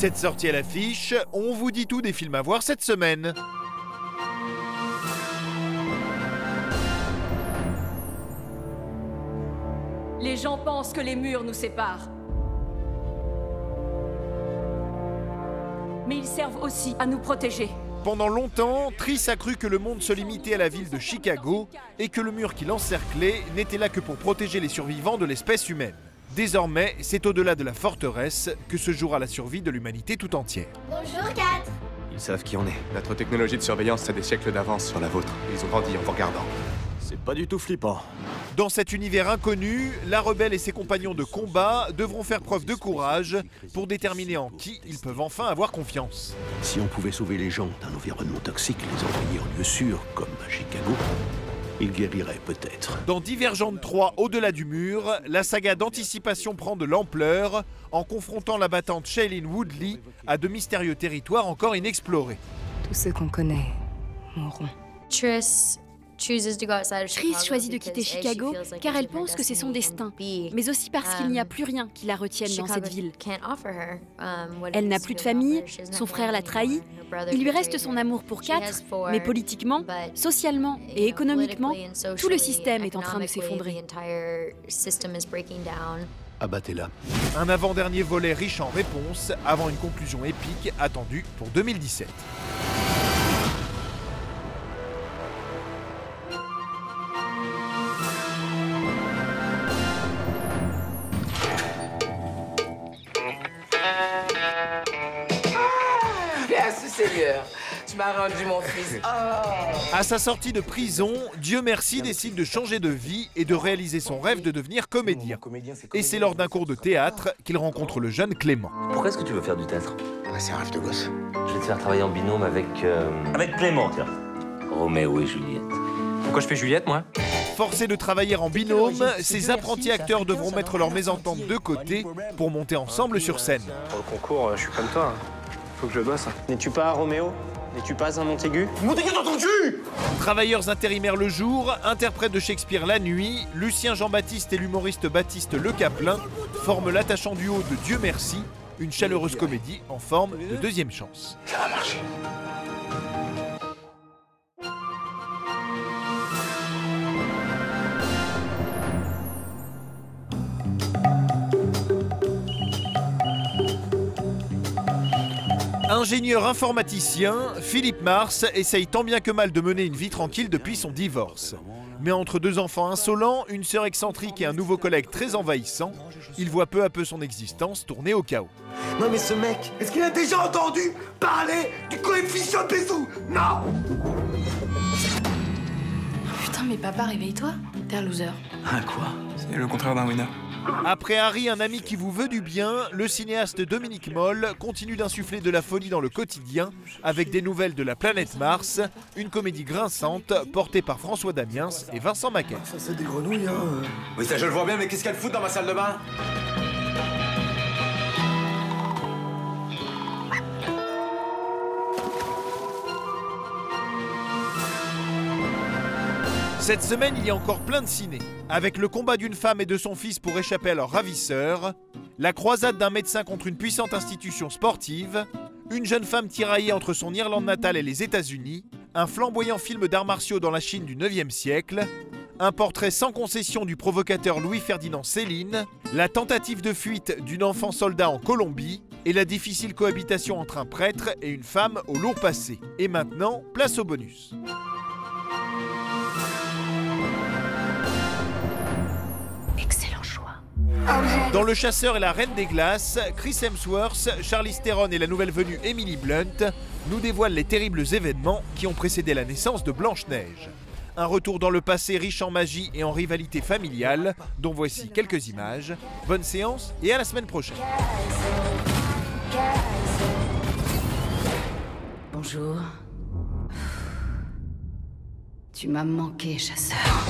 17 sorties à l'affiche, on vous dit tout des films à voir cette semaine. Les gens pensent que les murs nous séparent. Mais ils servent aussi à nous protéger. Pendant longtemps, Triss a cru que le monde se limitait à la ville de Chicago et que le mur qui l'encerclait n'était là que pour protéger les survivants de l'espèce humaine. Désormais, c'est au-delà de la forteresse que se jouera la survie de l'humanité tout entière. Bonjour, Kat Ils savent qui on est. Notre technologie de surveillance a des siècles d'avance sur la vôtre. Ils ont grandi en vous regardant. C'est pas du tout flippant. Dans cet univers inconnu, la rebelle et ses compagnons de combat devront faire preuve de courage pour déterminer en qui ils peuvent enfin avoir confiance. Si on pouvait sauver les gens d'un environnement toxique les envoyer en lieu sûr, comme à Chicago, ils guériraient peut-être. Dans Divergente 3 Au-delà du mur, la saga d'anticipation prend de l'ampleur en confrontant la battante Shailene Woodley à de mystérieux territoires encore inexplorés. Tous ceux qu'on connaît mourront. Triss Triss choisit de quitter Chicago car elle pense que c'est son destin, mais aussi parce qu'il n'y a plus rien qui la retienne dans cette ville. Elle n'a plus de famille, son frère l'a trahi, il lui reste son amour pour Kat, mais politiquement, socialement et économiquement, tout le système est en train de s'effondrer. Abattez-la. Un avant-dernier volet riche en réponses avant une conclusion épique attendue pour 2017. Merci Seigneur, tu m'as rendu mon fils. Oh. À sa sortie de prison, Dieu merci décide de changer de vie et de réaliser son rêve de devenir comédien. Et c'est lors d'un cours de théâtre qu'il rencontre le jeune Clément. Pourquoi est-ce que tu veux faire du théâtre? C'est un rêve de gosse. Je vais te faire travailler en binôme avec. euh, Avec Clément, tiens. Roméo et Juliette. Pourquoi je fais Juliette, moi? Forcés de travailler en binôme, ces apprentis acteurs devront mettre leurs mésententes de côté pour monter ensemble sur scène. Pour le concours, euh, je suis comme toi. Faut que je bosse. N'es-tu pas un Roméo? N'es-tu pas un Montaigu? Montaigu dans ton cul Travailleurs intérimaires le jour, interprètes de Shakespeare la nuit, Lucien Jean-Baptiste et l'humoriste Baptiste Le Caplin forment l'attachant duo de Dieu merci, une chaleureuse comédie en forme de deuxième chance. Ça va marcher. Ingénieur informaticien, Philippe Mars essaye tant bien que mal de mener une vie tranquille depuis son divorce. Mais entre deux enfants insolents, une sœur excentrique et un nouveau collègue très envahissant, il voit peu à peu son existence tourner au chaos. Non mais ce mec, est-ce qu'il a déjà entendu parler du coefficient de Bézou Non Putain, mais papa, réveille-toi. T'es un loser. Un quoi? C'est le contraire d'un winner. Après Harry, un ami qui vous veut du bien, le cinéaste Dominique Moll continue d'insuffler de la folie dans le quotidien avec des nouvelles de la planète Mars, une comédie grinçante portée par François Damiens et Vincent Maquet. Ça c'est des grenouilles, hein Oui ça je le vois bien, mais qu'est-ce qu'elle fout dans ma salle de bain? Cette semaine, il y a encore plein de ciné. Avec le combat d'une femme et de son fils pour échapper à leur ravisseur, la croisade d'un médecin contre une puissante institution sportive, une jeune femme tiraillée entre son Irlande natale et les États-Unis, un flamboyant film d'arts martiaux dans la Chine du 9e siècle, un portrait sans concession du provocateur Louis-Ferdinand Céline, la tentative de fuite d'une enfant soldat en Colombie et la difficile cohabitation entre un prêtre et une femme au lourd passé. Et maintenant, place au bonus. Dans Le Chasseur et la Reine des Glaces, Chris Hemsworth, Charlize Theron et la nouvelle venue Emily Blunt nous dévoilent les terribles événements qui ont précédé la naissance de Blanche-Neige. Un retour dans le passé riche en magie et en rivalité familiale, dont voici quelques images. Bonne séance et à la semaine prochaine. Bonjour. Tu m'as manqué, chasseur.